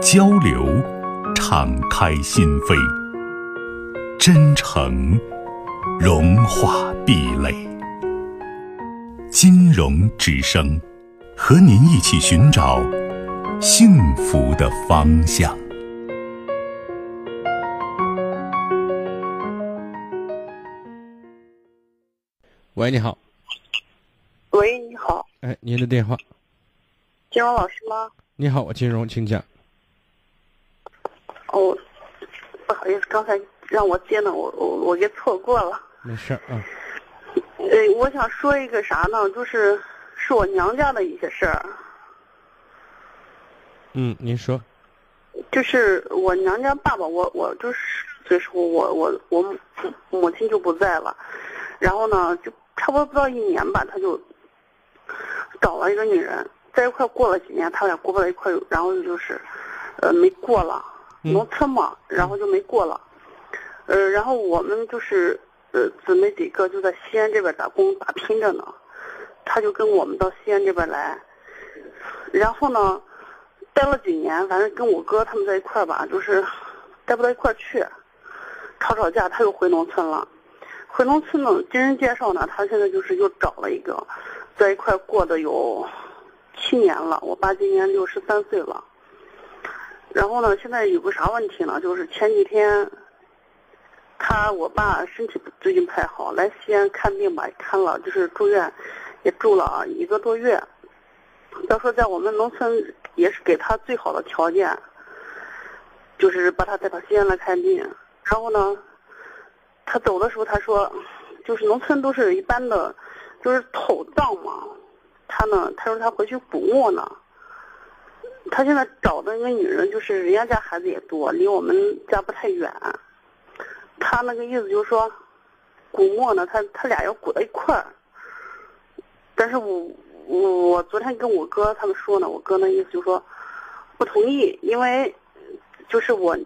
交流，敞开心扉；真诚，融化壁垒。金融之声，和您一起寻找幸福的方向。喂，你好。喂，你好。哎，您的电话。金融老师吗？你好，我金融，请讲。哦，不好意思，刚才让我接呢，我我我给错过了。没事啊。呃，我想说一个啥呢？就是是我娘家的一些事儿。嗯，您说。就是我娘家爸爸，我我就是岁时候，我我我母母亲就不在了，然后呢，就差不多不到一年吧，他就找了一个女人，在一块过了几年，他俩过不到一块，然后就是呃没过了。农村嘛，然后就没过了，呃，然后我们就是呃姊妹几个就在西安这边打工打拼着呢，他就跟我们到西安这边来，然后呢，待了几年，反正跟我哥他们在一块儿吧，就是待不到一块儿去，吵吵架，他又回农村了，回农村呢，经人介绍呢，他现在就是又找了一个，在一块过的有七年了，我爸今年六十三岁了。然后呢，现在有个啥问题呢？就是前几天，他我爸身体最近不太好，来西安看病吧，看了就是住院，也住了一个多月。要说在我们农村也是给他最好的条件，就是把他带到西安来看病。然后呢，他走的时候他说，就是农村都是一般的，就是土葬嘛。他呢，他说他回去补墓呢。他现在找的那个女人，就是人家家孩子也多，离我们家不太远。他那个意思就是说，古墓呢，他他俩要鼓到一块儿。但是我我我昨天跟我哥他们说呢，我哥那意思就说不同意，因为就是我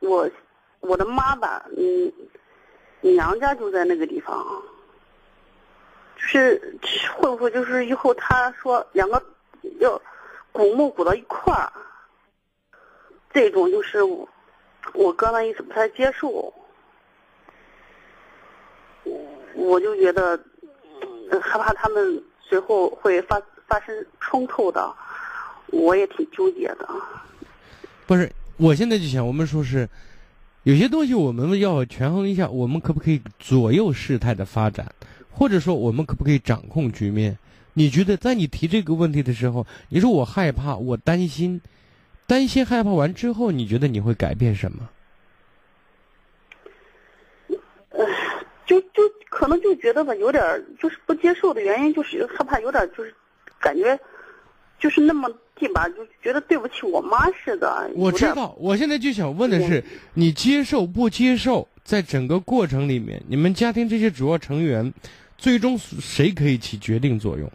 我我的妈吧，嗯，娘家就在那个地方，就是会不会就是以后他说两个要。古墓鼓到一块儿，这种就是我我哥那意思不太接受，我就觉得害怕他们随后会发发生冲突的，我也挺纠结的。不是，我现在就想，我们说是有些东西我们要权衡一下，我们可不可以左右事态的发展，或者说我们可不可以掌控局面？你觉得在你提这个问题的时候，你说我害怕，我担心，担心害怕完之后，你觉得你会改变什么？呃，就就可能就觉得吧，有点就是不接受的原因，就是害怕有点就是感觉就是那么地吧，就觉得对不起我妈似的。我知道，我现在就想问的是，你接受不接受？在整个过程里面，你们家庭这些主要成员，最终谁可以起决定作用？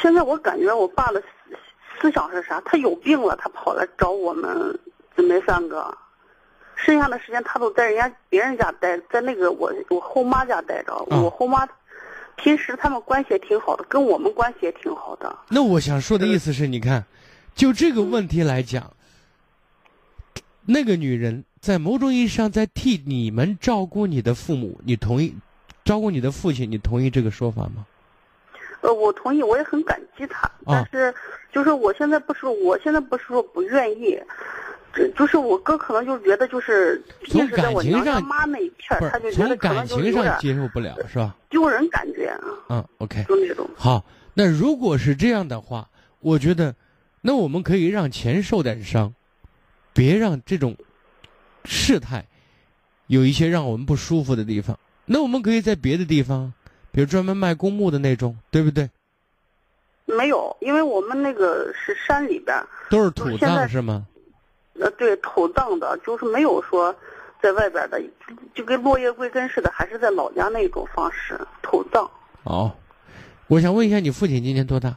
现在我感觉我爸的思想是啥？他有病了，他跑来找我们姊妹三个，剩下的时间他都在人家别人家待，在那个我我后妈家待着。我后妈平时他们关系也挺好的，跟我们关系也挺好的。那我想说的意思是，你看，就这个问题来讲，那个女人在某种意义上在替你们照顾你的父母，你同意照顾你的父亲？你同意这个说法吗？呃，我同意，我也很感激他，但是，就是我现在不是，我现在不是说不愿意，这就是我哥可能就觉得就是，从感情上妈那一片他就觉得从感情上接受不了，是吧？丢人感觉啊。嗯，OK。就那种。好，那如果是这样的话，我觉得，那我们可以让钱受点伤，别让这种事态有一些让我们不舒服的地方。那我们可以在别的地方。比如专门卖公墓的那种，对不对？没有，因为我们那个是山里边儿，都是土葬是吗？呃，对，土葬的，就是没有说在外边的，就跟落叶归根似的，还是在老家那种方式土葬。哦，我想问一下，你父亲今年多大？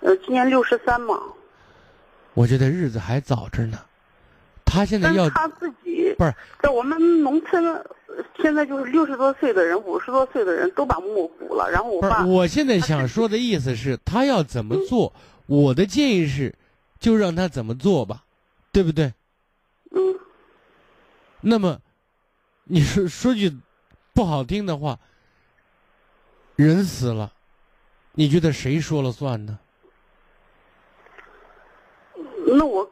呃，今年六十三嘛，我觉得日子还早着呢。他现在要他自己不是在我们农村，呃现在就是六十多岁的人、五十多岁的人都把墓补了，然后我爸，我现在想说的意思是，他要怎么做？我的建议是，就让他怎么做吧，对不对？嗯，那么，你说说句不好听的话，人死了，你觉得谁说了算呢？那我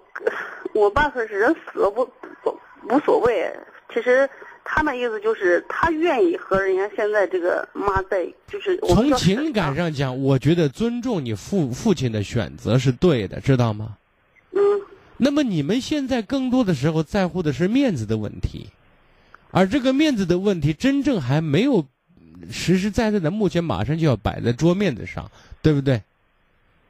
我爸说是人死了不不无所谓，其实他那意思就是他愿意和人家现在这个妈在，就是我从情感上讲，我觉得尊重你父父亲的选择是对的，知道吗？嗯那么你们现在更多的时候在乎的是面子的问题，而这个面子的问题真正还没有实实在在的，目前马上就要摆在桌面子上，对不对？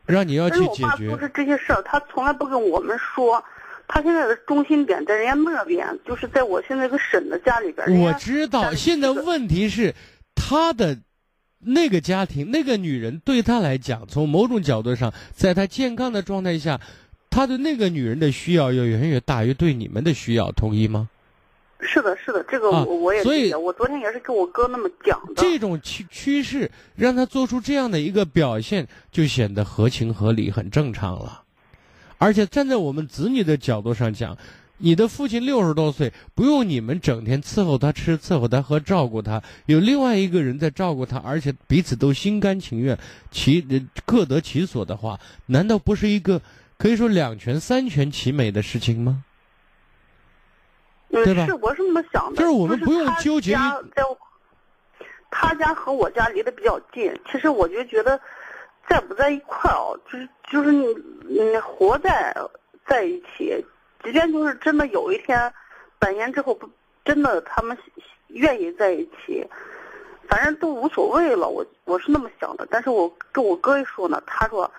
让你要去解决是我爸做。是这些事儿，他从来不跟我们说。他现在的中心点在人家那边，就是在我现在个婶子家里边。我知道，现在问题是，他的那个家庭，那个女人对他来讲，从某种角度上，在他健康的状态下，他对那个女人的需要要远远大于对你们的需要，同意吗？是的，是的，这个我、啊我也所以。我昨天也是跟我哥那么讲的。这种趋趋势让他做出这样的一个表现，就显得合情合理，很正常了。而且站在我们子女的角度上讲，你的父亲六十多岁，不用你们整天伺候他吃、伺候他喝、照顾他，有另外一个人在照顾他，而且彼此都心甘情愿，其呃各得其所的话，难道不是一个可以说两全三全其美的事情吗？嗯，对吧是，我是这么想的。就是我们不用纠结他家和我家离得比较近，其实我就觉得，在不在一块儿哦，就是就是你你活在在一起，即便就是真的有一天，百年之后不真的他们愿意在一起，反正都无所谓了。我我是那么想的，但是我跟我哥一说呢，他说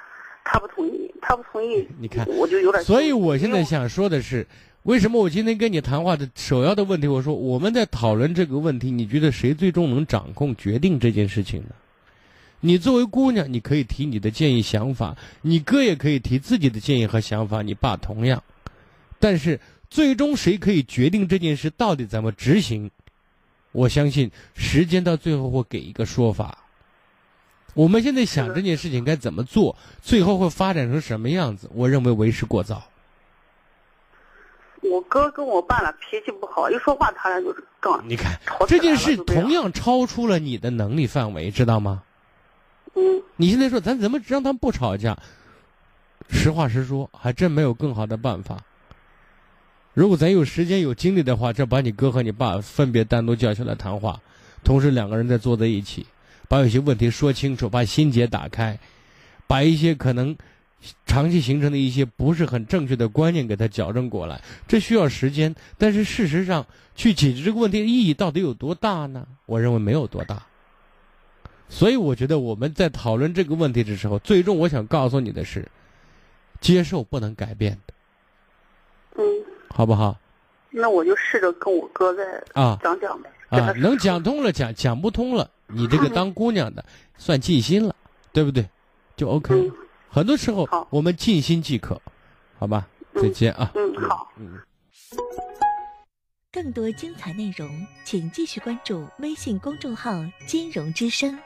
他不同意，他不同意，你看我就有点。所以我现在想说的是，为什么我今天跟你谈话的首要的问题，我说我们在讨论这个问题，你觉得谁最终能掌控决定这件事情呢？你作为姑娘，你可以提你的建议想法，你哥也可以提自己的建议和想法，你爸同样。但是最终谁可以决定这件事到底怎么执行？我相信时间到最后会给一个说法。我们现在想这件事情该怎么做，最后会发展成什么样子，我认为为时过早。我哥跟我爸俩脾气不好，一说话他俩就是杠。你看这件事同样超出了你的能力范围，知道吗？嗯，你现在说咱怎么让他们不吵架？实话实说，还真没有更好的办法。如果咱有时间有精力的话，这把你哥和你爸分别单独叫起来谈话，同时两个人再坐在一起，把有些问题说清楚，把心结打开，把一些可能长期形成的一些不是很正确的观念给他矫正过来。这需要时间，但是事实上去解决这个问题的意义到底有多大呢？我认为没有多大。所以我觉得我们在讨论这个问题的时候，最终我想告诉你的是，接受不能改变的，嗯，好不好？那我就试着跟我哥再啊讲讲呗。啊能讲通了讲，讲不通了，你这个当姑娘的算尽心了，对不对？就 OK。很多时候好我们尽心即可，好吧？嗯再见啊。嗯，好。嗯。更多精彩内容，请继续关注微信公众号“金融之声”。